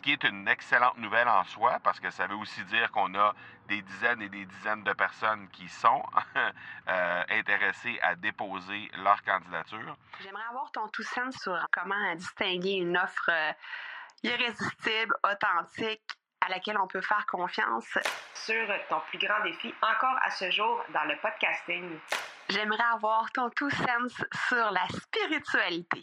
ce qui est une excellente nouvelle en soi, parce que ça veut aussi dire qu'on a des dizaines et des dizaines de personnes qui sont euh, intéressées à déposer leur candidature. J'aimerais avoir ton tout sens sur comment distinguer une offre euh, irrésistible, authentique, à laquelle on peut faire confiance. Sur ton plus grand défi encore à ce jour dans le podcasting. J'aimerais avoir ton tout sens sur la spiritualité.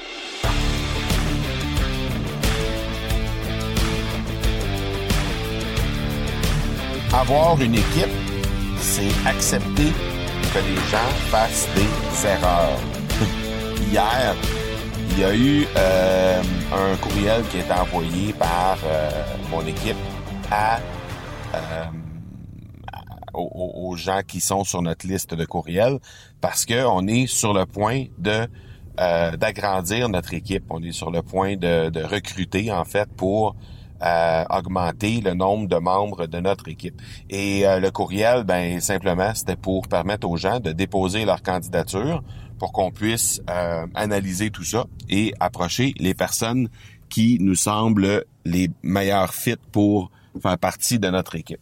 Avoir une équipe, c'est accepter que les gens fassent des erreurs. Hier, il y a eu euh, un courriel qui est envoyé par euh, mon équipe à, euh, aux, gens qui sont sur notre liste de courriels parce que on est sur le point de d'agrandir notre équipe. On est sur le point de, de recruter en fait pour augmenter le nombre de membres de notre équipe. Et le courriel, ben simplement, c'était pour permettre aux gens de déposer leur candidature pour qu'on puisse euh, analyser tout ça et approcher les personnes qui nous semblent les meilleurs fits pour faire partie de notre équipe.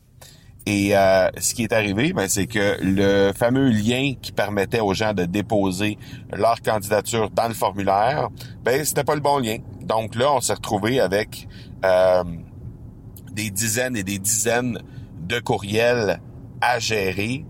Et euh, ce qui est arrivé, ben, c'est que le fameux lien qui permettait aux gens de déposer leur candidature dans le formulaire, ben c'était pas le bon lien. Donc là, on s'est retrouvé avec euh, des dizaines et des dizaines de courriels à gérer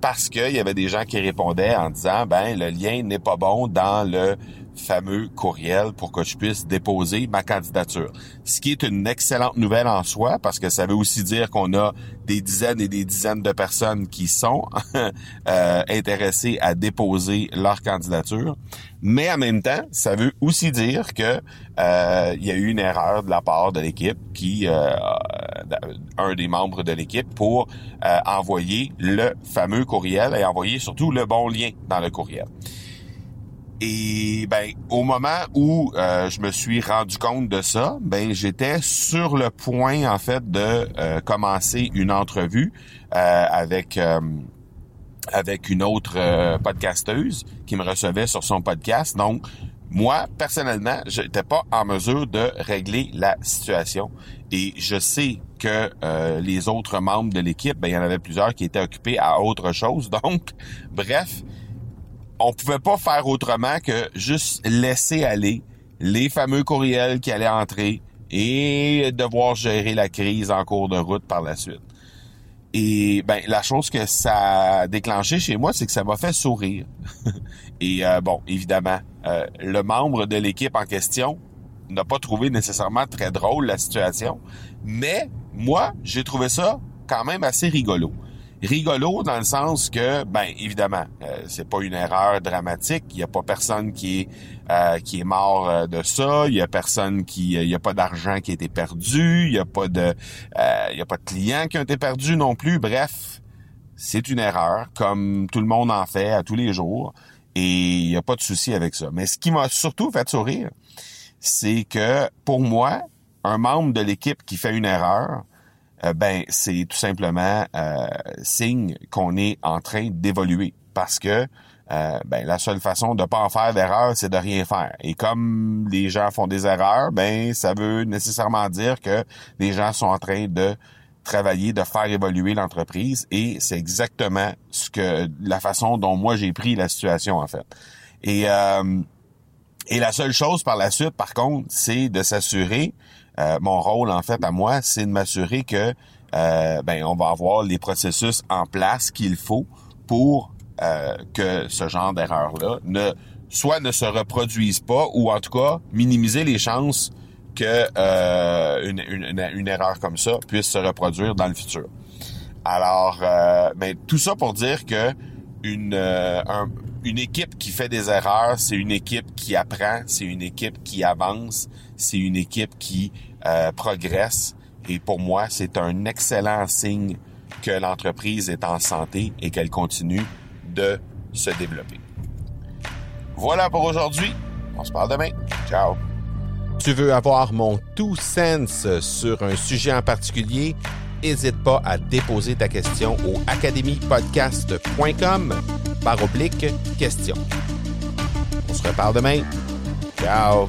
parce qu'il y avait des gens qui répondaient en disant ben le lien n'est pas bon dans le fameux courriel pour que je puisse déposer ma candidature. Ce qui est une excellente nouvelle en soi parce que ça veut aussi dire qu'on a des dizaines et des dizaines de personnes qui sont euh, intéressées à déposer leur candidature. Mais en même temps, ça veut aussi dire que euh, il y a eu une erreur de la part de l'équipe qui euh, un des membres de l'équipe pour euh, envoyer le fameux courriel et envoyer surtout le bon lien dans le courriel. Et ben au moment où euh, je me suis rendu compte de ça, ben j'étais sur le point en fait de euh, commencer une entrevue euh, avec avec une autre podcasteuse qui me recevait sur son podcast. Donc moi personnellement, j'étais pas en mesure de régler la situation et je sais que les autres membres de l'équipe, ben il y en avait plusieurs qui étaient occupés à autre chose. Donc bref, on pouvait pas faire autrement que juste laisser aller les fameux courriels qui allaient entrer et devoir gérer la crise en cours de route par la suite. Et ben la chose que ça a déclenché chez moi, c'est que ça m'a fait sourire. et euh, bon, évidemment, euh, le membre de l'équipe en question n'a pas trouvé nécessairement très drôle la situation, mais moi, j'ai trouvé ça quand même assez rigolo rigolo dans le sens que, ben évidemment, euh, c'est pas une erreur dramatique. Il y a pas personne qui est euh, qui est mort euh, de ça. Il y a personne qui, il y a pas d'argent qui a été perdu. Il y a pas de, il y a pas de clients qui ont été perdus non plus. Bref, c'est une erreur, comme tout le monde en fait à tous les jours, et il y a pas de souci avec ça. Mais ce qui m'a surtout fait sourire, c'est que pour moi, un membre de l'équipe qui fait une erreur, euh, ben c'est tout simplement euh, signe qu'on est en train d'évoluer parce que euh, ben la seule façon de pas en faire d'erreur, c'est de rien faire. Et comme les gens font des erreurs, ben ça veut nécessairement dire que les gens sont en train de travailler, de faire évoluer l'entreprise. Et c'est exactement ce que la façon dont moi j'ai pris la situation en fait. Et euh, et la seule chose par la suite, par contre, c'est de s'assurer euh, mon rôle, en fait, à moi, c'est de m'assurer que euh, ben, on va avoir les processus en place qu'il faut pour euh, que ce genre d'erreur-là ne soit ne se reproduise pas ou en tout cas minimiser les chances que une, une, une, erreur comme ça puisse se reproduire dans le futur. Alors, ben, tout ça pour dire que une, une équipe qui fait des erreurs, c'est une équipe qui apprend, c'est une équipe qui avance, c'est une équipe qui euh, progresse Et pour moi, c'est un excellent signe que l'entreprise est en santé et qu'elle continue de se développer. Voilà pour aujourd'hui. On se parle demain. Ciao. Tu veux avoir mon tout sens sur un sujet en particulier? N'hésite pas à déposer ta question au academypodcast.com par oblique question. On se reparle demain. Ciao!